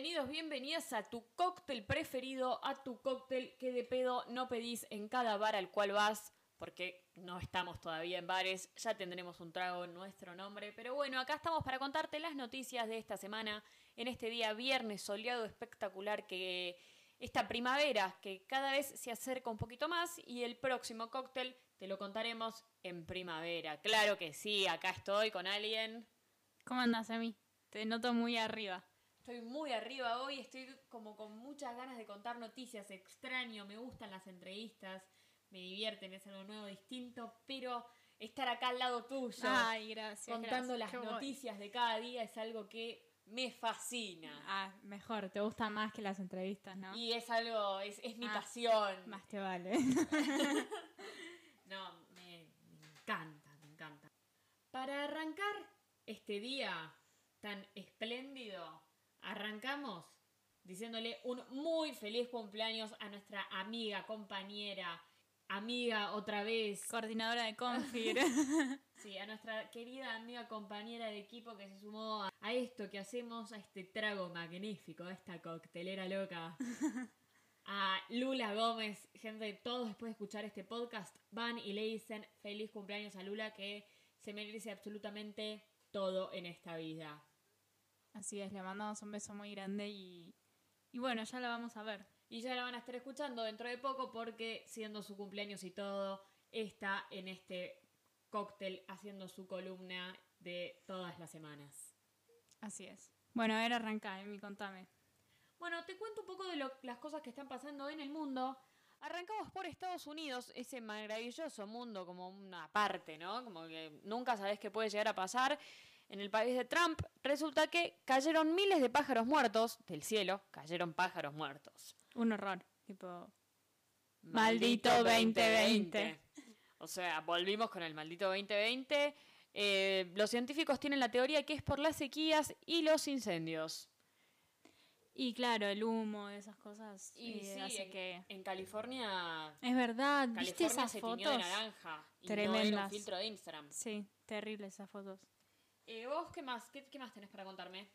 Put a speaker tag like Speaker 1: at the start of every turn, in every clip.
Speaker 1: Bienvenidos, bienvenidas a tu cóctel preferido, a tu cóctel que de pedo no pedís en cada bar al cual vas, porque no estamos todavía en bares, ya tendremos un trago en nuestro nombre, pero bueno, acá estamos para contarte las noticias de esta semana, en este día viernes soleado espectacular que esta primavera que cada vez se acerca un poquito más y el próximo cóctel te lo contaremos en primavera. Claro que sí, acá estoy con alguien.
Speaker 2: ¿Cómo andas, Emi? Te noto muy arriba.
Speaker 1: Estoy muy arriba hoy, estoy como con muchas ganas de contar noticias, extraño, me gustan las entrevistas, me divierten, es algo nuevo, distinto, pero estar acá al lado tuyo,
Speaker 2: Ay, gracias.
Speaker 1: contando
Speaker 2: gracias.
Speaker 1: las noticias de cada día es algo que me fascina.
Speaker 2: Ah, mejor, te gusta más que las entrevistas, ¿no?
Speaker 1: Y es algo, es, es mi
Speaker 2: Ah,
Speaker 1: pasión.
Speaker 2: Más te vale.
Speaker 1: No, me, me encanta, me encanta. Para arrancar este día tan espléndido, arrancamos diciéndole un muy feliz cumpleaños a nuestra amiga, compañera, amiga otra vez.
Speaker 2: Coordinadora de Confir.
Speaker 1: Sí, a nuestra querida amiga compañera de equipo que se sumó a, a esto que hacemos, a este trago magnífico, a esta coctelera loca. A Lula Gómez, gente, todos después de escuchar este podcast van y le dicen feliz cumpleaños a Lula que se merece absolutamente todo en esta vida.
Speaker 2: Así es, le mandamos un beso muy grande y, y bueno, ya la vamos a ver.
Speaker 1: Y ya la van a estar escuchando dentro de poco porque siendo su cumpleaños y todo, está en este cóctel haciendo su columna de todas las semanas.
Speaker 2: Así es. Bueno, a ver, arranca, Emi, contame.
Speaker 1: Bueno, te cuento un poco de lo- las cosas que están pasando en el mundo. Arrancamos por Estados Unidos, ese maravilloso mundo como una parte, ¿no? Como que nunca sabes qué puede llegar a pasar. En el país de Trump resulta que cayeron miles de pájaros muertos del cielo, cayeron pájaros muertos.
Speaker 2: Un horror. Tipo, Maldito 2020.
Speaker 1: O sea, volvimos con el maldito 2020. Eh, los científicos tienen la teoría que es por las sequías y los incendios.
Speaker 2: y claro, el humo, esas cosas.
Speaker 1: Y
Speaker 2: eh,
Speaker 1: sí,
Speaker 2: hace
Speaker 1: en,
Speaker 2: que...
Speaker 1: en California
Speaker 2: Es verdad, ¿viste esas
Speaker 1: se
Speaker 2: fotos?
Speaker 1: de naranja y no era
Speaker 2: Tremendas.
Speaker 1: un filtro de Instagram.
Speaker 2: Sí, terribles esas fotos.
Speaker 1: Eh, ¿Vos qué más? ¿Qué, qué más tenés para contarme?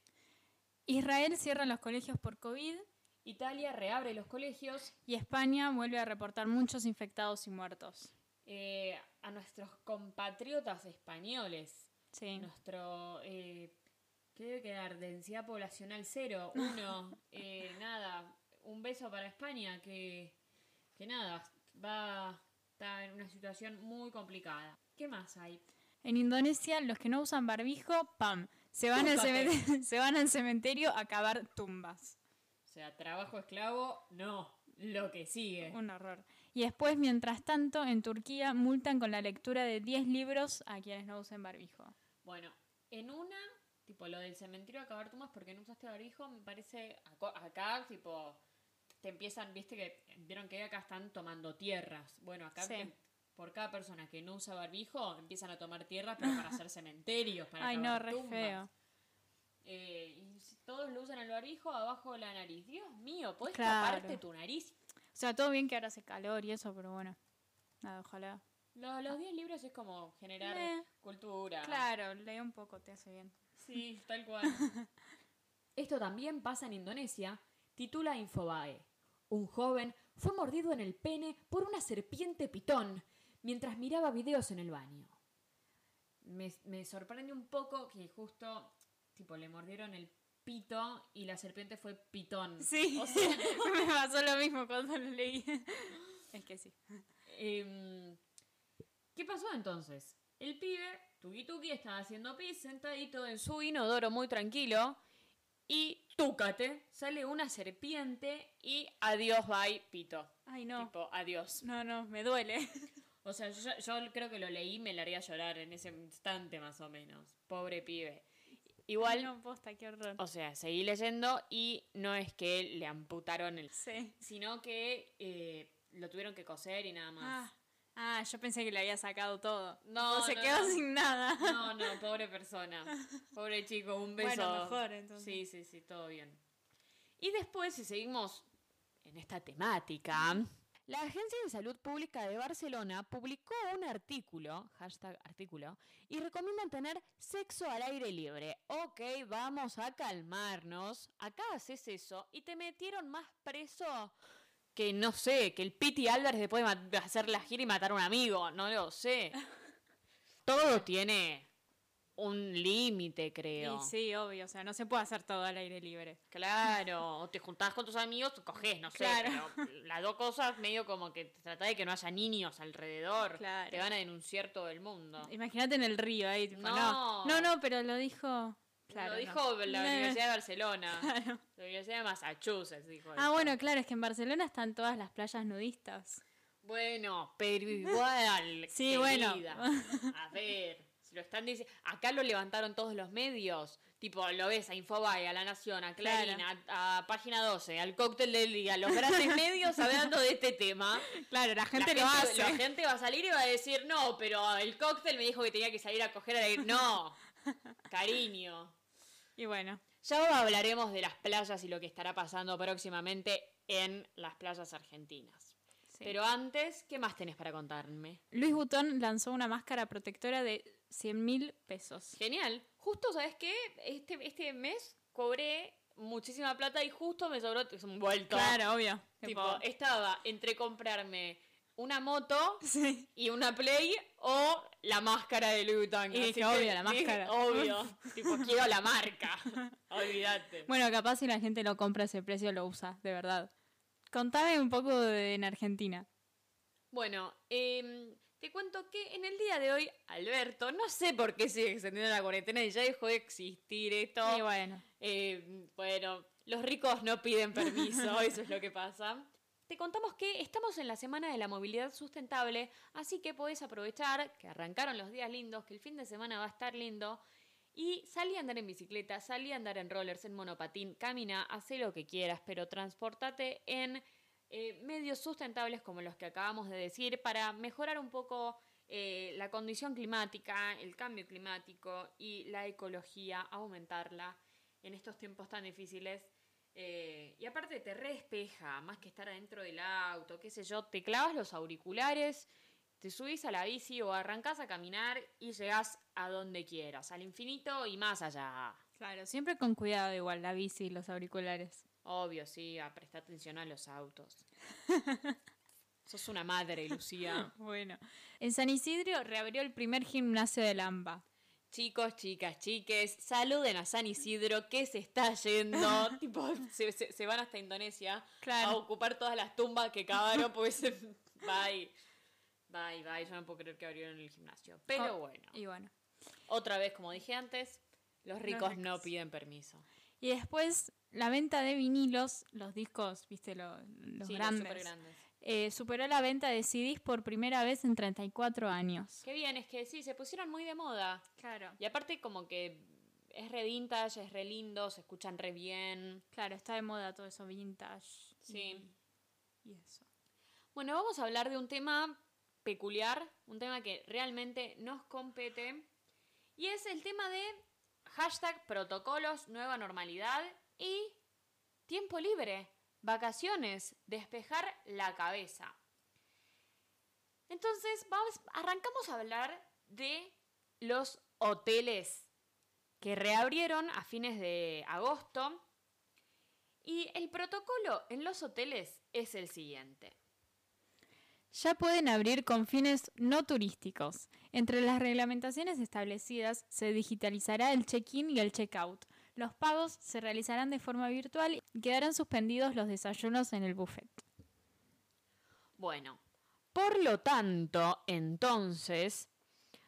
Speaker 2: Israel cierra los colegios por COVID
Speaker 1: Italia reabre los colegios.
Speaker 2: y España vuelve a reportar muchos infectados y muertos.
Speaker 1: eh, a nuestros compatriotas españoles.
Speaker 2: Sí.
Speaker 1: Nuestro... Eh, ¿Qué debe quedar? Densidad poblacional cero. Uno. eh, nada. Un beso para España que... Que nada. Va... Está en una situación muy complicada. ¿Qué más hay?
Speaker 2: En Indonesia, los que no usan barbijo, pam, se van, al cementerio, se van al cementerio a cavar tumbas.
Speaker 1: O sea, trabajo esclavo, no. Lo que sigue.
Speaker 2: Un horror. Y después, mientras tanto, en Turquía multan con la lectura de 10 libros a quienes no usen barbijo.
Speaker 1: Bueno, en una, tipo lo del cementerio a cavar tumbas porque no usaste barbijo, me parece acá, tipo, te empiezan, viste que vieron que acá están tomando tierras. Bueno, acá
Speaker 2: Sí.
Speaker 1: te- por cada persona que no usa barbijo empiezan a tomar tierras pero para hacer cementerios, para
Speaker 2: Ay, no, re
Speaker 1: tumbas.
Speaker 2: feo.
Speaker 1: Eh, y todos lo usan el barbijo abajo de la nariz. Dios mío, ¿puedes
Speaker 2: Claro.
Speaker 1: taparte tu nariz?
Speaker 2: O sea, todo bien que ahora hace calor y eso, pero bueno. Nada, ojalá.
Speaker 1: Lo- los 10 libros es como generar
Speaker 2: Eh,
Speaker 1: cultura.
Speaker 2: Claro, lee un poco, te hace bien.
Speaker 1: Sí, tal cual. Esto también pasa en Indonesia, titula Infobae. Un joven fue mordido en el pene por una serpiente pitón mientras miraba videos en el baño. Me, me sorprende un poco que justo, tipo, le mordieron el pito y la serpiente fue pitón.
Speaker 2: Sí,
Speaker 1: O sea,
Speaker 2: me pasó lo mismo cuando lo leí. es que sí.
Speaker 1: Em, ¿Qué pasó entonces? El pibe, Tuki Tuki, estaba haciendo pis sentadito en su inodoro muy tranquilo y túcate, sale una serpiente y adiós, bye, pito.
Speaker 2: Ay, no.
Speaker 1: Tipo, adiós.
Speaker 2: No, no, me duele.
Speaker 1: O sea, yo, yo creo que lo leí y me largué a llorar en ese instante más o menos. Pobre pibe. Igual,
Speaker 2: Ay, no, posta, qué horror.
Speaker 1: o sea, seguí leyendo y no es que le amputaron el...
Speaker 2: Sí.
Speaker 1: Sino que eh, lo tuvieron que coser y nada más.
Speaker 2: Ah, ah, yo pensé que le había sacado todo.
Speaker 1: No,
Speaker 2: se
Speaker 1: no,
Speaker 2: quedó
Speaker 1: no.
Speaker 2: sin nada.
Speaker 1: No, no, pobre persona. Pobre chico, un beso.
Speaker 2: Bueno, mejor, entonces.
Speaker 1: Sí, sí, sí, todo bien. Y después, si seguimos en esta temática, La Agencia de Salud Pública de Barcelona publicó un artículo, hashtag artículo, y recomiendan tener sexo al aire libre. Ok, vamos a calmarnos. Acá haces eso y te metieron más preso que no sé, que el Piti Álvarez después de hacer la gira y matar a un amigo. No lo sé. Todo tiene un límite, creo.
Speaker 2: sí, obvio, o sea, no se puede hacer todo al aire libre.
Speaker 1: Claro, o te juntás con tus amigos, coges, no sé, pero las dos cosas medio como que trata de que no haya niños alrededor, claro. te van a denunciar todo el mundo.
Speaker 2: Imagínate en el río ahí, tipo, no. no, no, pero lo dijo...
Speaker 1: Claro, lo dijo la Universidad de Barcelona. La Universidad de Massachusetts dijo
Speaker 2: Ah, bueno, claro, es que en Barcelona están todas las playas nudistas.
Speaker 1: Bueno, pero igual. sí, bueno. A ver lo están diciendo. Acá lo levantaron todos los medios. Tipo, lo ves a Infobae, a La Nación, a Clarín, a, Página 12, al Cóctel del Día, los grandes medios hablando de este tema.
Speaker 2: Claro, la gente lo hace.
Speaker 1: La gente va a salir y va a decir, no, pero el cóctel me dijo que tenía que salir a coger a No, cariño.
Speaker 2: Y bueno.
Speaker 1: Ya hablaremos de las playas y lo que estará pasando próximamente en las playas argentinas. Pero antes, ¿qué más tenés para contarme?
Speaker 2: Luis Butón lanzó una máscara protectora de 100 mil pesos.
Speaker 1: Genial. Justo, ¿sabes qué? Este, este mes cobré muchísima plata y justo me sobró un vuelto.
Speaker 2: Claro, obvio.
Speaker 1: Tipo, estaba entre comprarme una moto y una Play o la máscara de Louis Vuitton.
Speaker 2: Y que, obvio, la máscara.
Speaker 1: obvio. tipo, quiero la marca. Olvídate.
Speaker 2: Bueno, capaz si la gente lo compra ese precio lo usa, de verdad. Contame un poco de, en Argentina.
Speaker 1: Bueno, eh, te cuento que en el día de hoy, Alberto, no sé por qué sigue extendiendo la cuarentena y ya dejó de existir esto.
Speaker 2: Y bueno.
Speaker 1: Eh, bueno, los ricos no piden permiso, eso es lo que pasa. Te contamos que estamos en la semana de la movilidad sustentable, así que podés aprovechar que arrancaron los días lindos, que el fin de semana va a estar lindo. Y salí a andar en bicicleta, salí a andar en rollers, en monopatín, camina, hace lo que quieras, pero transportate en eh, medios sustentables como los que acabamos de decir para mejorar un poco eh, la condición climática, el cambio climático y la ecología, aumentarla en estos tiempos tan difíciles. Eh, y aparte te respeja, más que estar adentro del auto, qué sé yo, te clavas los auriculares, te subís a la bici o arrancás a caminar y llegás a donde quieras, al infinito y más allá.
Speaker 2: Claro, siempre con cuidado igual la bici y los auriculares.
Speaker 1: Obvio, sí, a prestar atención a los autos. Sos una madre, Lucía.
Speaker 2: bueno. En San Isidro reabrió el primer gimnasio de Lamba.
Speaker 1: Chicos, chicas, chiques, saluden a San Isidro que se está yendo. tipo, se, van hasta Indonesia a ocupar todas las tumbas que cavaron, pues bye. Bye, bye. Yo no puedo creer que abrieron el gimnasio. Pero oh, bueno.
Speaker 2: Y bueno.
Speaker 1: Otra vez, como dije antes, los ricos no piden permiso.
Speaker 2: Y después la venta de vinilos, los discos, viste, los, grandes, eh, superó la venta de CDs por primera vez en 34 años.
Speaker 1: Qué bien, es que sí, se pusieron muy de moda.
Speaker 2: Claro.
Speaker 1: Y aparte como que es re vintage, es re lindo, se escuchan re bien.
Speaker 2: Claro, está de moda todo eso vintage.
Speaker 1: Sí.
Speaker 2: Y, y eso.
Speaker 1: Bueno, vamos a hablar de un tema peculiar, un tema que realmente nos compete. Y es el tema de hashtag protocolos, nueva normalidad y tiempo libre, vacaciones, despejar la cabeza. Entonces, vamos, arrancamos a hablar de los hoteles que reabrieron a fines de agosto. Y el protocolo en los hoteles es el siguiente.
Speaker 2: Ya pueden abrir con fines no turísticos. Entre las reglamentaciones establecidas se digitalizará el check-in y el check-out, los pagos se realizarán de forma virtual y quedarán suspendidos los desayunos en el buffet.
Speaker 1: Bueno, por lo tanto, entonces,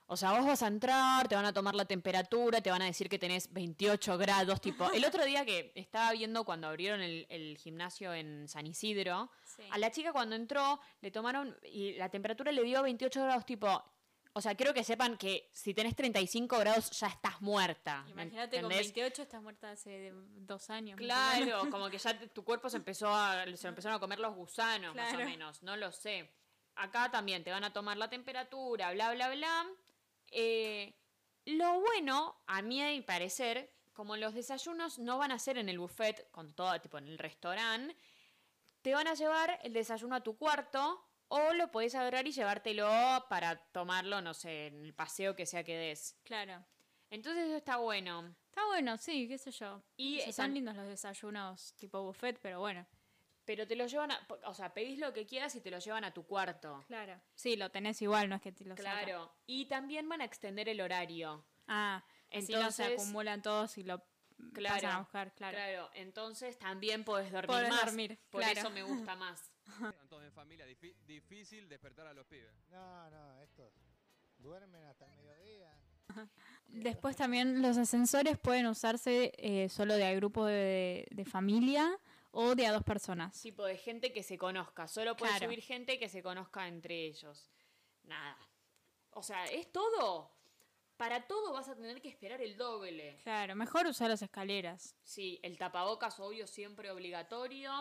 Speaker 1: o sea, vos vas a entrar, te van a tomar la temperatura, te van a decir que tenés 28 grados, tipo, el otro día que estaba viendo cuando abrieron el, gimnasio en San Isidro, a la chica cuando entró le tomaron y la temperatura le dio 28 grados, tipo, o sea, quiero que sepan que si tenés 35 grados ya estás muerta.
Speaker 2: Imagínate, con 28 estás muerta hace dos años.
Speaker 1: Claro, como que ya tu cuerpo se empezó a, se empezaron a comer los gusanos, más o menos. No lo sé. Acá también te van a tomar la temperatura, bla, bla, bla. Eh, lo bueno, a mi parecer, como los desayunos no van a ser en el buffet, con todo, tipo en el restaurante, te van a llevar el desayuno a tu cuarto o lo podés agarrar y llevártelo para tomarlo, no sé, en el paseo que sea que des.
Speaker 2: Claro.
Speaker 1: Entonces eso está bueno.
Speaker 2: Está bueno, sí, qué sé yo.
Speaker 1: Y
Speaker 2: O sea,
Speaker 1: están-
Speaker 2: son lindos los desayunos tipo buffet, pero bueno.
Speaker 1: Pero te lo llevan a, o sea, pedís lo que quieras y te lo llevan a tu cuarto.
Speaker 2: Claro. Sí, lo tenés igual, no es que te lo.
Speaker 1: Claro. Y también van a extender el horario.
Speaker 2: Ah, así no se
Speaker 1: Entonces-
Speaker 2: acumulan todos y lo
Speaker 1: Claro,
Speaker 2: pasan a buscar, claro.
Speaker 1: Claro, entonces también podés dormir
Speaker 2: Podés
Speaker 1: más.
Speaker 2: dormir,
Speaker 1: Por
Speaker 2: claro.
Speaker 1: eso me gusta más.
Speaker 3: Están todos en familia, difícil despertar a los pibes.
Speaker 4: No, no, estos duermen hasta el mediodía.
Speaker 2: Después también los ascensores pueden usarse eh, solo de grupo de, de familia o de a dos personas.
Speaker 1: Tipo de gente que se conozca. Solo puede
Speaker 2: Claro.
Speaker 1: subir gente que se conozca entre ellos. Nada. O sea, es todo. Para todo vas a tener que esperar el doble.
Speaker 2: Claro, mejor usar las escaleras.
Speaker 1: Sí, el tapabocas, obvio, siempre obligatorio.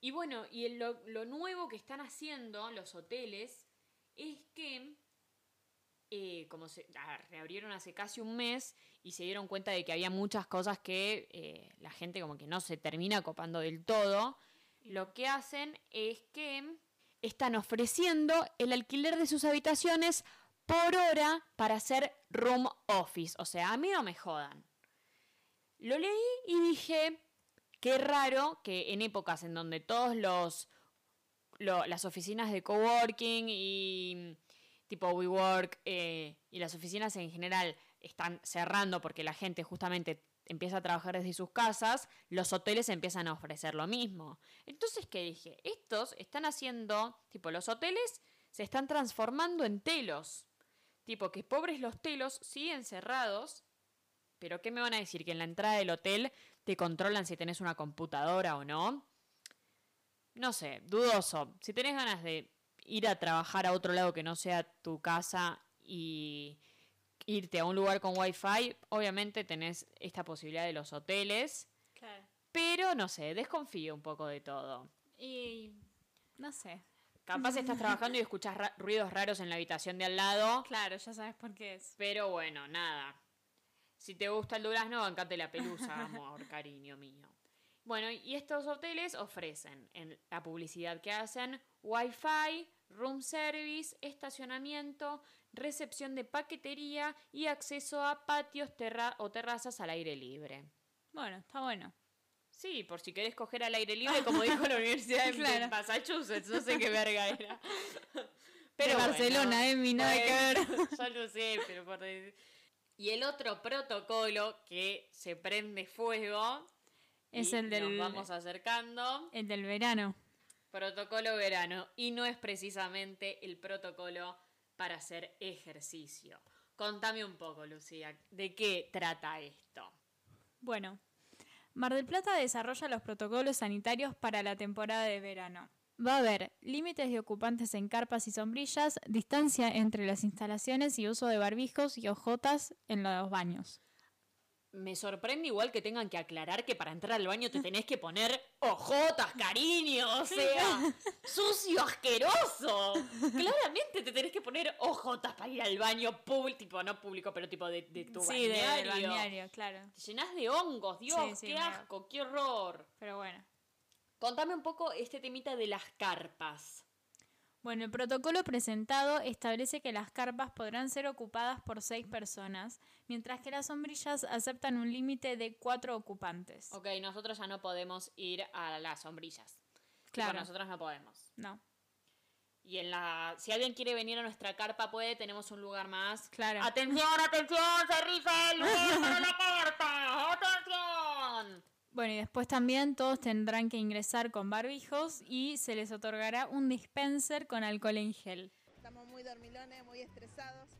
Speaker 1: Y bueno, y el- lo, lo nuevo que están haciendo los hoteles es que, eh, como se reabrieron hace casi un mes y se dieron cuenta de que había muchas cosas que eh, la gente como que no se termina copando del todo, lo que hacen es que están ofreciendo el alquiler de sus habitaciones por hora para hacer room office. O sea, a mí no me jodan. Lo leí y dije, qué raro que en épocas en donde todos los lo- las oficinas de coworking y tipo WeWork eh, y las oficinas en general están cerrando porque la gente justamente empieza a trabajar desde sus casas, los hoteles empiezan a ofrecer lo mismo. Entonces, ¿qué dije? Estos están haciendo, tipo, los hoteles se están transformando en telos. Tipo, que pobres los telos siguen cerrados, pero ¿qué me van a decir? ¿Que en la entrada del hotel te controlan si tenés una computadora o no? No sé, dudoso. Si tenés ganas de ir a trabajar a otro lado que no sea tu casa y irte a un lugar con wifi, obviamente tenés esta posibilidad de los hoteles,
Speaker 2: Claro.
Speaker 1: pero no sé, desconfío un poco de todo.
Speaker 2: Y no sé.
Speaker 1: Capaz estás trabajando y escuchas ra- ruidos raros en la habitación de al lado,
Speaker 2: Claro, ya sabes por qué es.
Speaker 1: pero bueno, nada. Si te gusta el durazno, bancate la pelusa, amor, cariño mío. Bueno, y estos hoteles ofrecen en la publicidad que hacen Wi-Fi, room service, estacionamiento, recepción de paquetería y acceso a patios terra- o terrazas al aire libre.
Speaker 2: Bueno, está bueno.
Speaker 1: Sí, por si querés coger al aire libre, como dijo la Universidad de. Massachusetts, no sé qué verga era.
Speaker 2: de Barcelona, eh, mi nada que ver.
Speaker 1: Ya lo sé, pero por decir- Y el otro protocolo que se prende fuego
Speaker 2: Es
Speaker 1: y
Speaker 2: el del,
Speaker 1: Nos vamos acercando.
Speaker 2: el del verano.
Speaker 1: Protocolo verano. Y no es precisamente el protocolo para hacer ejercicio. Contame un poco, Lucía, ¿de qué trata esto?
Speaker 2: Bueno, Mar del Plata desarrolla los protocolos sanitarios para la temporada de verano. Va a haber límites de ocupantes en carpas y sombrillas, distancia entre las instalaciones y uso de barbijos y ojotas en los baños.
Speaker 1: Me sorprende igual que tengan que aclarar que para entrar al baño te tenés que poner ojotas, cariño, o sea, sucio, asqueroso. Claramente te tenés que poner ojotas para ir al baño público, tipo, no público, pero tipo de, de tu
Speaker 2: sí, de-
Speaker 1: balneario.
Speaker 2: del balneario, claro.
Speaker 1: Te llenás de hongos, Dios,
Speaker 2: Sí, sí,
Speaker 1: qué asco, qué horror.
Speaker 2: Pero bueno.
Speaker 1: Contame un poco este temita de las carpas.
Speaker 2: Bueno, el protocolo presentado establece que las carpas podrán ser ocupadas por seis personas, mientras que las sombrillas aceptan un límite de cuatro ocupantes.
Speaker 1: Ok, nosotros ya no podemos ir a las sombrillas. Tipo,
Speaker 2: Claro.
Speaker 1: nosotros no podemos.
Speaker 2: No,
Speaker 1: Y en la. Si alguien quiere venir a nuestra carpa, puede, tenemos un lugar más.
Speaker 2: Claro.
Speaker 1: ¡Atención, atención! ¡Se rifa el lugar para la carpa! ¡Atención!
Speaker 2: Bueno, y después también todos tendrán que ingresar con barbijos y se les otorgará un dispenser con alcohol en gel.
Speaker 5: Estamos muy dormilones, muy estresados.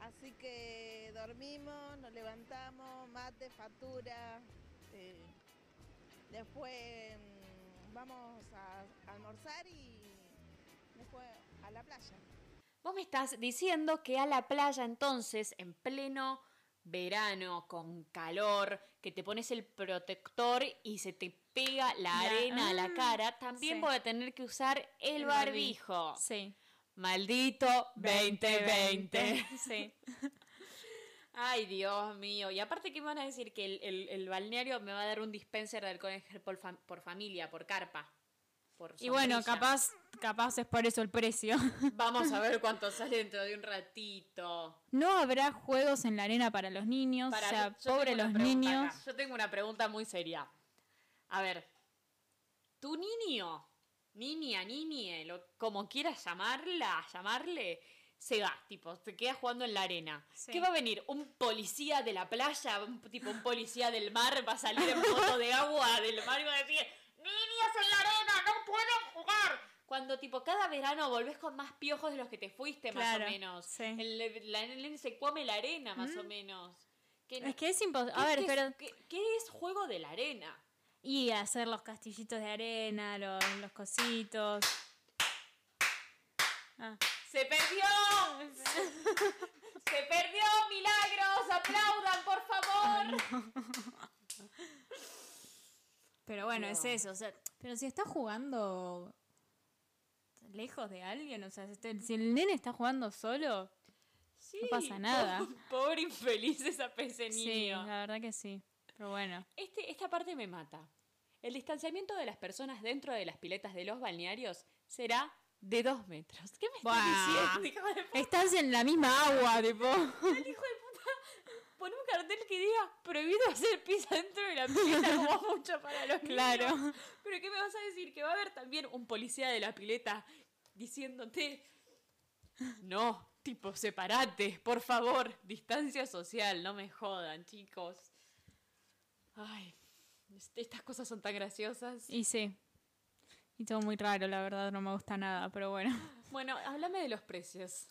Speaker 5: Así que dormimos, nos levantamos, mate, factura. eh, después mm, vamos a almorzar y después a la playa.
Speaker 1: Vos me estás diciendo que a la playa entonces, en pleno verano, con calor, que te pones el protector y se te pega la
Speaker 2: La-
Speaker 1: arena a la
Speaker 2: ah,
Speaker 1: cara, también
Speaker 2: sí.
Speaker 1: voy a tener que usar el,
Speaker 2: El
Speaker 1: barbijo.
Speaker 2: Sí.
Speaker 1: Maldito 2020.
Speaker 2: Sí.
Speaker 1: Ay, Dios mío. Y aparte, ¿qué me van a decir? Que el, el- el balneario me va a dar un dispenser de alcohol por, fam- por familia, por carpa. Por
Speaker 2: Y bueno, capaz, capaz es por eso el precio.
Speaker 1: Vamos a ver cuánto sale dentro de un ratito.
Speaker 2: No habrá juegos en la arena para los niños,
Speaker 1: Pará,
Speaker 2: o sea, pobre los niños.
Speaker 1: acá. Yo tengo una pregunta muy seria. A ver, tu niño, niña, niñe, lo, como quieras llamarla, llamarle, se va, tipo, se queda jugando en la arena.
Speaker 2: Sí.
Speaker 1: ¿Qué va a venir? ¿Un policía de la playa? Un, tipo, un policía del mar va a salir en moto de agua del mar y va a decir, niños en la arena, no pueden jugar. Cuando tipo cada verano volvés con más piojos de los que te fuiste,
Speaker 2: Claro,
Speaker 1: más o menos.
Speaker 2: sí.
Speaker 1: El, la- el nene se come la arena, más o menos. Que no-
Speaker 2: Es que es imposible.
Speaker 1: ¿Qué-
Speaker 2: A ver, pero.
Speaker 1: qué, qué es juego de la arena?
Speaker 2: Y hacer los castillitos de arena, los, los cositos. Ah.
Speaker 1: ¡Se perdió! ¡Se perdió! ¡Milagros! ¡Aplaudan, por favor!
Speaker 2: Pero bueno,
Speaker 1: No.
Speaker 2: es eso. O sea, pero si está jugando lejos de alguien, o sea, si, este- si el nene está jugando solo,
Speaker 1: Sí,
Speaker 2: No pasa nada.
Speaker 1: po- Pobre infeliz esa
Speaker 2: sí,
Speaker 1: niño.
Speaker 2: la verdad que sí. Pero bueno.
Speaker 1: Este, esta parte me mata. El distanciamiento de las personas dentro de las piletas de los balnearios será de dos metros. ¿Qué me estás diciendo, hijo de puta?
Speaker 2: Estás en la misma agua, tipo.
Speaker 1: El hijo de puta pone un cartel que diga prohibido hacer pis dentro de la pileta como mucho para los
Speaker 2: Claro.
Speaker 1: niños. Pero ¿qué me vas a decir? Que va a haber también un policía de la pileta diciéndote no, tipo, separate, por favor, distancia social, no me jodan, chicos. Ay, estas cosas son tan graciosas.
Speaker 2: Y sí. Y todo muy raro, la verdad, no me gusta nada, pero bueno.
Speaker 1: Bueno, háblame de los precios.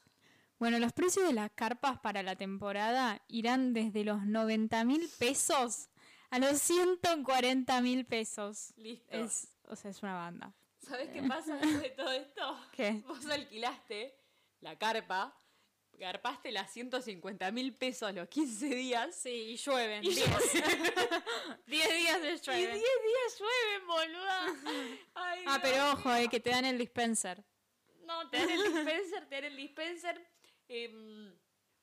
Speaker 2: Bueno, los precios de las carpas para la temporada irán desde los 90 mil pesos a los 140 mil pesos.
Speaker 1: Listo.
Speaker 2: Es, o sea, es una banda.
Speaker 1: ¿Sabes qué pasa después de todo esto?
Speaker 2: ¿Qué?
Speaker 1: Vos alquilaste la carpa, garpaste las 150 mil pesos los 15 días.
Speaker 2: Sí, y llueven.
Speaker 1: Y
Speaker 2: 10 días de
Speaker 1: Y 10
Speaker 2: llueven.
Speaker 1: días llueven, boluda. Ay,
Speaker 2: Ah, pero ojo, eh, que te dan el dispenser.
Speaker 1: No, te dan el dispenser, te dan el dispenser. Em,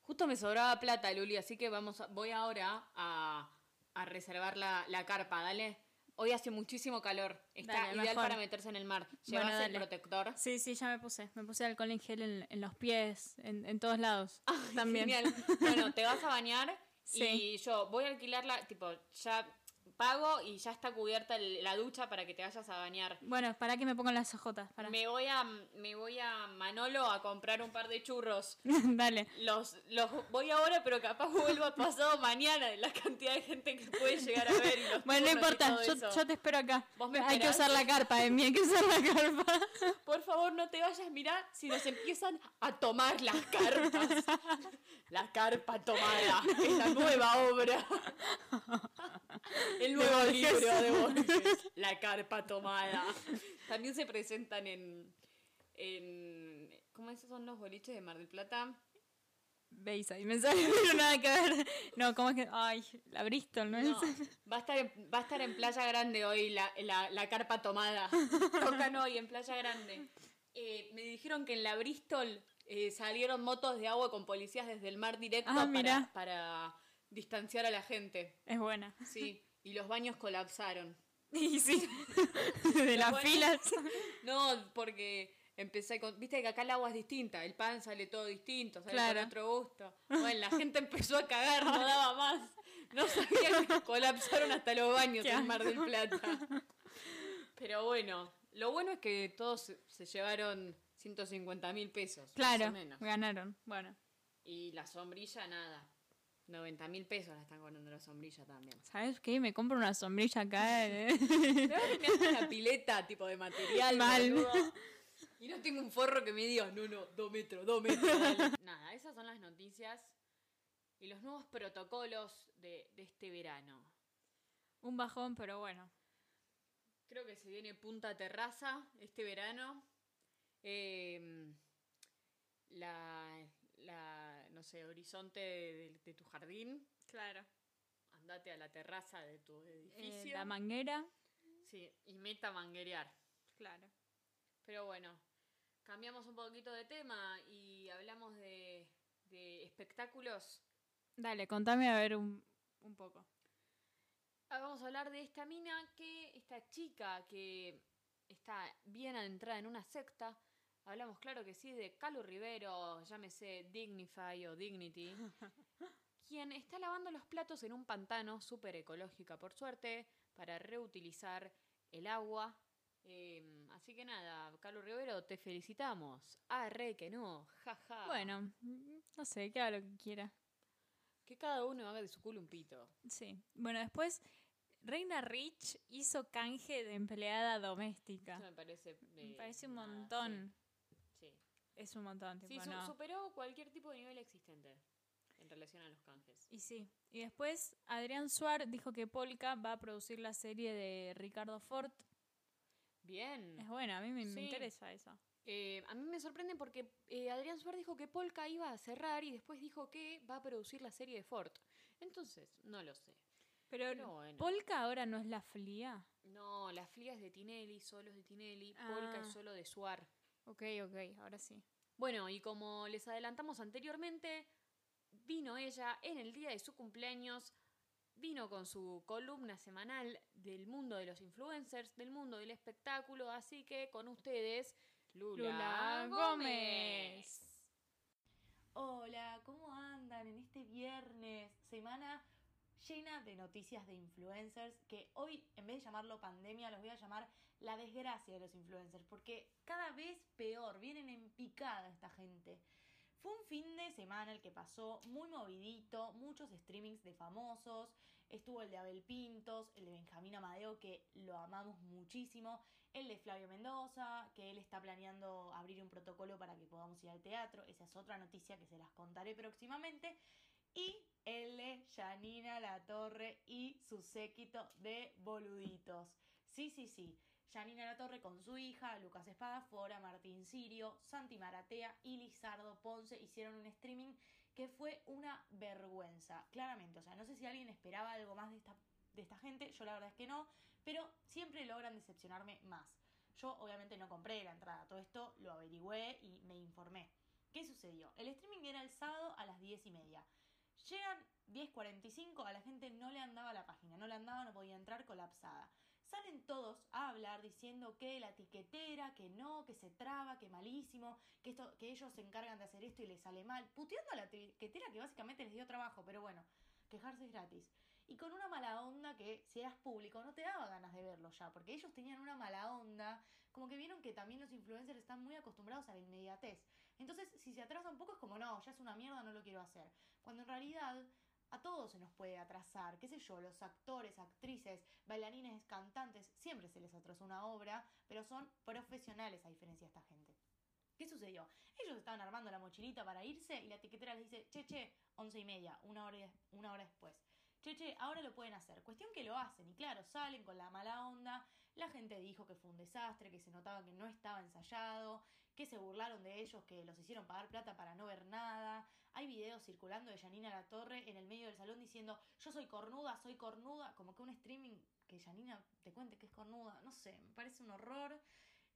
Speaker 1: justo me sobraba plata, Luli, así que vamos a- voy ahora a, a reservar la, la carpa, dale. Hoy hace muchísimo calor. Está
Speaker 2: Dale,
Speaker 1: ideal
Speaker 2: mejor.
Speaker 1: para meterse en el mar. Llevas
Speaker 2: Bueno,
Speaker 1: el protector.
Speaker 2: Sí, sí, ya me puse. Me puse alcohol en gel en, en los pies, en, en todos lados. También.
Speaker 1: Genial. Bueno, te vas a bañar
Speaker 2: Sí.
Speaker 1: y yo voy a alquilarla, tipo, ya pago y ya está cubierta el- la ducha para que te vayas a bañar.
Speaker 2: Bueno, para que me pongan las ojotas. Para.
Speaker 1: Me voy a me voy a Manolo a comprar un par de churros.
Speaker 2: Dale.
Speaker 1: Los, los voy ahora, pero capaz vuelvo pasado mañana de la cantidad de gente que puede llegar a ver. y los
Speaker 2: Bueno, no importa, yo, te espero acá.
Speaker 1: ¿Vos me
Speaker 2: hay que usar la carpa, Emi, hay que usar la carpa.
Speaker 1: Por favor, no te vayas, mirá, si nos empiezan a tomar las carpas. La carpa tomada, es la nueva obra. El nuevo
Speaker 2: Borges.
Speaker 1: libro de Borges. La carpa tomada. También se presentan en. en ¿Cómo esos son los boliches de Mar del Plata?
Speaker 2: Veis ahí, me sale, pero nada que ver. No, ¿cómo es que? Ay, la Bristol, ¿no,
Speaker 1: No,
Speaker 2: es?
Speaker 1: va, a estar en, va a estar en Playa Grande hoy la, la, la carpa tomada. Tocan hoy en Playa Grande. Eh, me dijeron que en la Bristol eh, salieron motos de agua con policías desde el mar directo
Speaker 2: Ah,
Speaker 1: para, para distanciar a la gente.
Speaker 2: Es buena.
Speaker 1: Sí, y los baños colapsaron.
Speaker 2: Y sí, de las filas.
Speaker 1: No, porque empecé con. Viste que acá el agua es distinta, el pan sale todo distinto, sale
Speaker 2: Claro.
Speaker 1: con otro gusto. Bueno, la gente empezó a cagar, no daba más. No sabían que colapsaron hasta los baños en Mar del Plata. Pero bueno, lo bueno es que todos se, se llevaron 150 mil pesos.
Speaker 2: Claro,
Speaker 1: Más o menos.
Speaker 2: ganaron. Bueno,
Speaker 1: Y la sombrilla, nada. 90 mil pesos la están cobrando la sombrilla también.
Speaker 2: ¿sabes qué? Me compro una sombrilla acá. eh.
Speaker 1: Terminar una pileta tipo de material.
Speaker 2: Mal.
Speaker 1: boludo. Y no tengo un forro que me diga, no, no, dos metros, dos metros. dale". Nada, esas son las noticias y los nuevos protocolos de, de este verano.
Speaker 2: Un bajón, pero bueno.
Speaker 1: Creo que se viene punta terraza este verano. Em, la, la, no sé, horizonte de, de tu jardín.
Speaker 2: Claro.
Speaker 1: Andate a la terraza de tu edificio.
Speaker 2: Eh, la manguera.
Speaker 1: sí, y meta manguerear.
Speaker 2: Claro.
Speaker 1: Pero bueno, cambiamos un poquito de tema y hablamos de, de espectáculos.
Speaker 2: Dale, contame a ver un, un poco.
Speaker 1: Ah, vamos a hablar de esta mina que, esta chica que está bien adentrada en una secta. Hablamos, claro que sí, de Calu Rivero, llámese Dignify o Dignity, quien está lavando los platos en un pantano súper ecológica, por suerte, para reutilizar el agua. Eh, así que nada, Calu Rivero, te felicitamos. Ah, re que no, jaja.
Speaker 2: Bueno, no sé, que haga lo que quiera.
Speaker 1: Que cada uno haga de su culo un pito.
Speaker 2: Sí. Bueno, después Reina Rich hizo canje de empleada doméstica.
Speaker 1: Eso me parece...
Speaker 2: Me
Speaker 1: eh,
Speaker 2: parece un montón.
Speaker 1: Sí.
Speaker 2: Es un montón, tipo,
Speaker 1: Sí, su-
Speaker 2: no.
Speaker 1: superó cualquier tipo de nivel existente en relación a los canjes.
Speaker 2: Y sí. Y después Adrián Suar dijo que Polka va a producir la serie de Ricardo Ford.
Speaker 1: Bien.
Speaker 2: Es buena, a mí me, interesa eso.
Speaker 1: Eh, a mí me sorprende porque eh, Adrián Suárez dijo que Polka iba a cerrar y después dijo que va a producir la serie de Ford. Entonces, no lo sé.
Speaker 2: Pero,
Speaker 1: Pero bueno.
Speaker 2: Polka ahora no es la flia.
Speaker 1: No, la flia es de Tinelli, solo es de Tinelli,
Speaker 2: Ah.
Speaker 1: Polka es solo de Suar.
Speaker 2: Ok, ok, ahora sí.
Speaker 1: Bueno, y como les adelantamos anteriormente, vino ella en el día de su cumpleaños, vino con su columna semanal del mundo de los influencers, del mundo del espectáculo, así que con ustedes, Lula,
Speaker 2: Lula
Speaker 1: Gómez.
Speaker 2: Gómez.
Speaker 6: Hola, ¿cómo andan en este viernes? Semana llena de noticias de influencers que hoy, en vez de llamarlo pandemia, los voy a llamar la desgracia de los influencers, porque cada vez peor, vienen en picada esta gente. Fue un fin de semana el que pasó muy movidito, muchos streamings de famosos, estuvo el de Abel Pintos, el de Benjamín Amadeo, que lo amamos muchísimo, el de Flavio Mendoza, que él está planeando abrir un protocolo para que podamos ir al teatro, esa es otra noticia que se las contaré próximamente, y el de Janina La Torre y su séquito de boluditos. Sí, sí, sí. Janina La Torre con su hija, Lucas Espadafora, Martín Sirio, Santi Maratea y Lizardo Ponce hicieron un streaming que fue una vergüenza, claramente. O sea, no sé si alguien esperaba algo más de esta, de esta gente, yo la verdad es que no, pero siempre logran decepcionarme más. Yo obviamente no compré la entrada, todo esto lo averigüé y me informé. ¿Qué sucedió? El streaming era el sábado a las 10 y media. Llegan 10.45, a la gente no le andaba la página, no le andaba, no podía entrar colapsada. Salen todos a hablar diciendo que la etiquetera, que no, que se traba, que malísimo, que, esto, que ellos se encargan de hacer esto y les sale mal, puteando a la etiquetera que básicamente les dio trabajo, pero bueno, quejarse es gratis. Y con una mala onda que si eras público no te daba ganas de verlo ya, porque ellos tenían una mala onda, como que vieron que también los influencers están muy acostumbrados a la inmediatez. Entonces, si se atrasa un poco es como, no, ya es una mierda, no lo quiero hacer. Cuando en realidad a todos se nos puede atrasar, qué sé yo, los actores, actrices, bailarines, cantantes, siempre se les atrasó una obra, pero son profesionales a diferencia de esta gente. ¿Qué sucedió? Ellos estaban armando la mochilita para irse y la etiquetera les dice, che, once y media, una hora, una hora después. Che, che, ahora lo pueden hacer. Cuestión que lo hacen y claro, salen con la mala onda. La gente dijo que fue un desastre, que se notaba que no estaba ensayado, que se burlaron de ellos, que los hicieron pagar plata para no ver nada. Hay videos circulando de Janina La Torre en el medio del salón diciendo, yo soy cornuda, soy cornuda, como que un streaming que Janina te cuente que es cornuda, no sé, me parece un horror.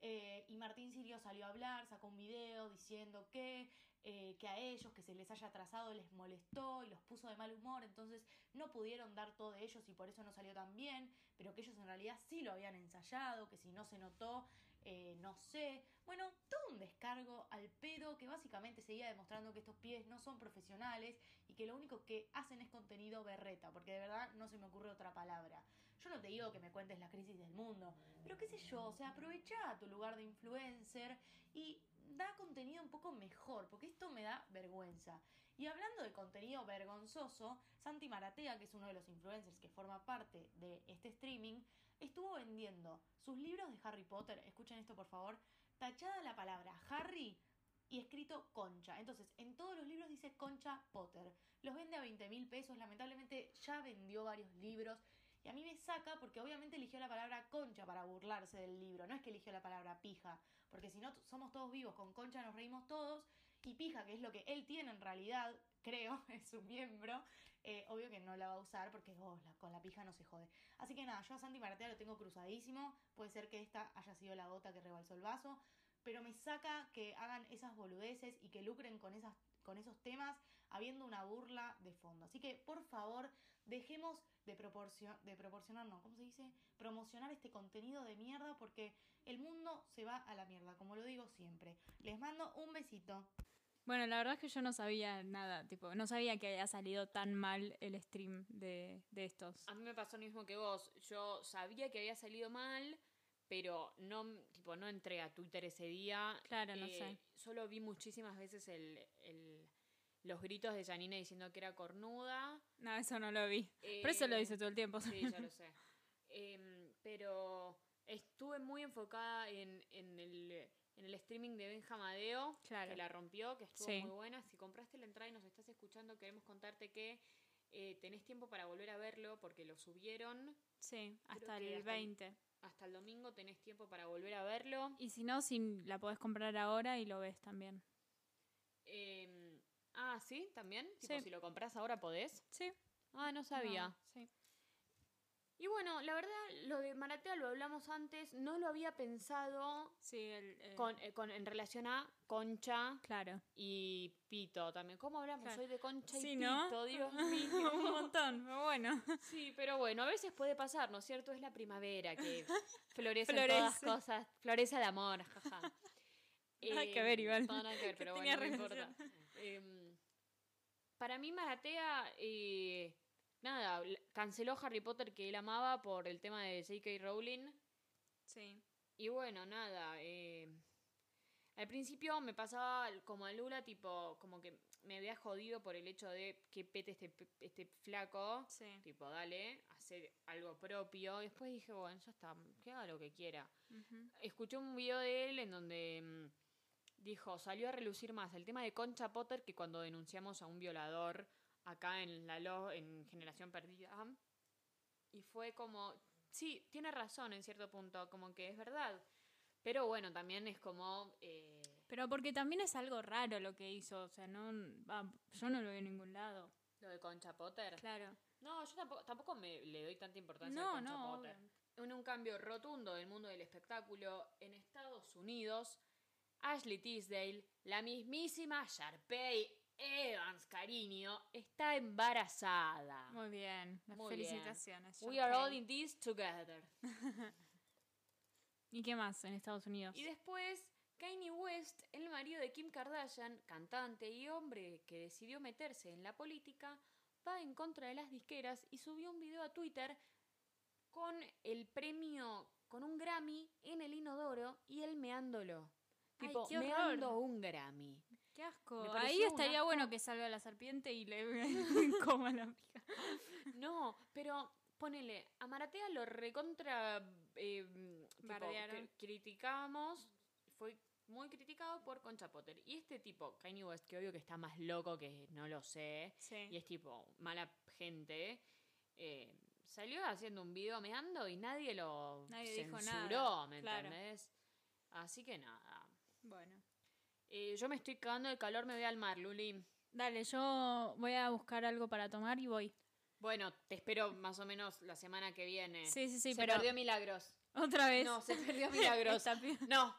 Speaker 6: Eh, y Martín Sirio salió a hablar, sacó un video diciendo que, eh, que a ellos, que se les haya atrasado, les molestó y los puso de mal humor, entonces no pudieron dar todo de ellos y por eso no salió tan bien, pero que ellos en realidad sí lo habían ensayado, que si no se notó, eh, no sé. Bueno, todo un descargo al pedo que básicamente seguía demostrando que estos pies no son profesionales y que lo único que hacen es contenido berreta, porque de verdad no se me ocurre otra palabra. Yo no te digo que me cuentes la crisis del mundo, pero qué sé yo, o sea, aprovecha tu lugar de influencer y da contenido un poco mejor, porque esto me da vergüenza. Y hablando de contenido vergonzoso, Santi Maratea, que es uno de los influencers que forma parte de este streaming, estuvo vendiendo sus libros de Harry Potter, escuchen esto por favor, tachada la palabra Harry y escrito Concha. Entonces, en todos los libros dice Concha Potter. Los vende a 20 mil pesos, lamentablemente ya vendió varios libros. Y a mí me saca porque obviamente eligió la palabra concha para burlarse del libro. No es que eligió la palabra pija. Porque si no somos todos vivos, con concha nos reímos todos. Y pija, que es lo que él tiene en realidad, creo, es su miembro. eh, obvio que no la va a usar porque oh, con la pija no se jode. Así que nada, yo a Santi Maratea lo tengo cruzadísimo. Puede ser que esta haya sido la gota que rebalsó el vaso. Pero me saca que hagan esas boludeces y que lucren con esas con esos temas habiendo una burla de fondo. Así que, por favor, dejemos de, proporcio- de proporcionar, no, ¿cómo se dice? Promocionar este contenido de mierda porque el mundo se va a la mierda, como lo digo siempre. Les mando un besito.
Speaker 2: Bueno, la verdad es que yo no sabía nada, tipo, no sabía que había salido tan mal el stream de, de estos.
Speaker 1: A mí me pasó lo mismo que vos. Yo sabía que había salido mal, pero no, tipo, no entré a Twitter ese día.
Speaker 2: Claro, no
Speaker 1: Eh,
Speaker 2: sé.
Speaker 1: Solo vi muchísimas veces el, el- los gritos de Janina diciendo que era cornuda.
Speaker 2: No, eso no lo vi. Pero eso lo
Speaker 1: Eh,
Speaker 2: dice todo el tiempo.
Speaker 1: Sí, ya lo sé. Em, pero estuve muy enfocada en, en el, en el streaming de Benjamadeo,
Speaker 2: Claro.
Speaker 1: que la rompió, que estuvo
Speaker 2: Sí.
Speaker 1: muy buena. Si compraste la entrada y nos estás escuchando, queremos contarte que eh, tenés tiempo para volver a verlo porque lo subieron.
Speaker 2: Sí, hasta el
Speaker 1: hasta el-
Speaker 2: 20.
Speaker 1: Hasta el domingo tenés tiempo para volver a verlo.
Speaker 2: Y si no, si la podés comprar ahora y lo ves también.
Speaker 1: Em, ah, ¿sí? ¿También? Tipo,
Speaker 2: Sí.
Speaker 1: si lo compras ahora podés.
Speaker 2: Sí.
Speaker 1: Ah, no sabía.
Speaker 2: No, sí.
Speaker 1: Y bueno, la verdad, lo de Maratea lo hablamos antes. No lo había pensado
Speaker 2: Sí, el, el-
Speaker 1: con, eh, con- en relación a Concha
Speaker 2: Claro.
Speaker 1: y Pito también. ¿Cómo hablamos
Speaker 2: Claro.
Speaker 1: hoy de Concha y
Speaker 2: Sí, ¿no?
Speaker 1: Pito? Dios mío.
Speaker 2: Un montón, pero bueno.
Speaker 1: Sí, pero bueno, a veces puede pasar, ¿no es cierto? Es la primavera que florece
Speaker 2: Florece.
Speaker 1: todas cosas. Florece el amor, jaja.
Speaker 2: Nada que ver, igual.
Speaker 1: No, nada que ver, pero bueno, no importa. Em, para mí, Maratea, eh, nada, canceló Harry Potter que él amaba por el tema de J.K. Rowling.
Speaker 2: Sí.
Speaker 1: Y bueno, nada. eh, al principio me pasaba como a Lula, tipo, como que me había jodido por el hecho de que pete este, este flaco.
Speaker 2: Sí.
Speaker 1: Tipo, dale, hacer algo propio. Y después dije, bueno, ya está, que haga lo que quiera. Escuché un video de él en donde mm, dijo, salió a relucir más el tema de Concha Potter que cuando denunciamos a un violador acá en la lo en Generación Perdida. Y fue como, sí, tiene razón en cierto punto, como que es verdad. Pero bueno, también es como... eh,
Speaker 2: Pero porque también es algo raro lo que hizo, o sea, no, va, yo no lo vi en ningún lado.
Speaker 1: lo de Concha Potter.
Speaker 2: Claro.
Speaker 1: No, yo tampoco, tampoco me le doy tanta importancia a
Speaker 2: No,
Speaker 1: Concha
Speaker 2: no.
Speaker 1: Potter. en un cambio rotundo del mundo del espectáculo en Estados Unidos, Ashley Tisdale, la mismísima Sharpay Evans, cariño, está embarazada.
Speaker 2: Muy bien. Las
Speaker 1: Muy bien.
Speaker 2: felicitaciones.
Speaker 1: We are all in this together.
Speaker 2: ¿Y qué más en Estados Unidos?
Speaker 1: Y después, Kanye West, el marido de Kim Kardashian, cantante y hombre que decidió meterse en la política, va en contra de las disqueras y subió un video a Twitter con el premio, con un Grammy en el inodoro y él meándolo.
Speaker 2: Ay,
Speaker 1: Tipo,
Speaker 2: horror.
Speaker 1: meando un Grammy.
Speaker 2: Qué asco.
Speaker 1: Me
Speaker 2: Ahí estaría
Speaker 1: asco.
Speaker 2: bueno que salga la serpiente y le coma la pija.
Speaker 1: No, pero ponele, a Maratea lo recontra eh, tipo, criticamos, fue muy criticado por Concha Potter. Y este tipo, Kanye West, que obvio que está más loco que no lo sé, y es tipo mala gente, eh, salió haciendo un video meando y nadie lo
Speaker 2: Nadie dijo
Speaker 1: censuró,
Speaker 2: nada,
Speaker 1: ¿me
Speaker 2: claro.
Speaker 1: entendés? Así que nada.
Speaker 2: Bueno.
Speaker 1: Eh, yo me estoy cagando de calor, me voy al mar, Luli.
Speaker 2: Dale, yo voy a buscar algo para tomar y voy.
Speaker 1: Bueno, te espero más o menos la semana que viene.
Speaker 2: Sí, sí, sí,
Speaker 1: Se
Speaker 2: pero
Speaker 1: perdió Milagros.
Speaker 2: otra vez.
Speaker 1: No, se perdió Milagros. No.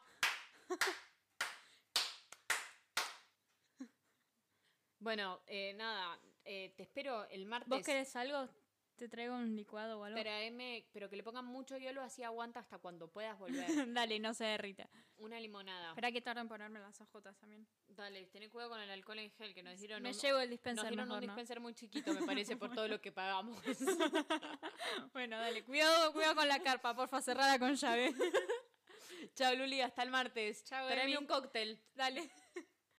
Speaker 1: Bueno, eh, nada, eh, te espero el martes.
Speaker 2: ¿Vos querés algo? Te traigo un licuado o algo.
Speaker 1: Traeme, pero que le pongan mucho hielo, así aguanta hasta cuando puedas volver.
Speaker 2: Dale, no se derrita.
Speaker 1: Una limonada.
Speaker 2: Espera que tarda en ponerme las ojotas también.
Speaker 1: Dale, tené cuidado con el alcohol en gel, que nos dieron
Speaker 2: Me
Speaker 1: un,
Speaker 2: llevo el
Speaker 1: nos
Speaker 2: dispenser
Speaker 1: dieron
Speaker 2: mejor,
Speaker 1: un
Speaker 2: ¿no?
Speaker 1: dispenser muy chiquito, me parece, por todo lo que pagamos.
Speaker 2: Bueno, dale, cuidado, cuidado con la carpa, porfa, cerrada con llave.
Speaker 1: Chao, Luli, hasta el martes.
Speaker 2: Chao,
Speaker 1: Tráeme un cóctel.
Speaker 2: Dale.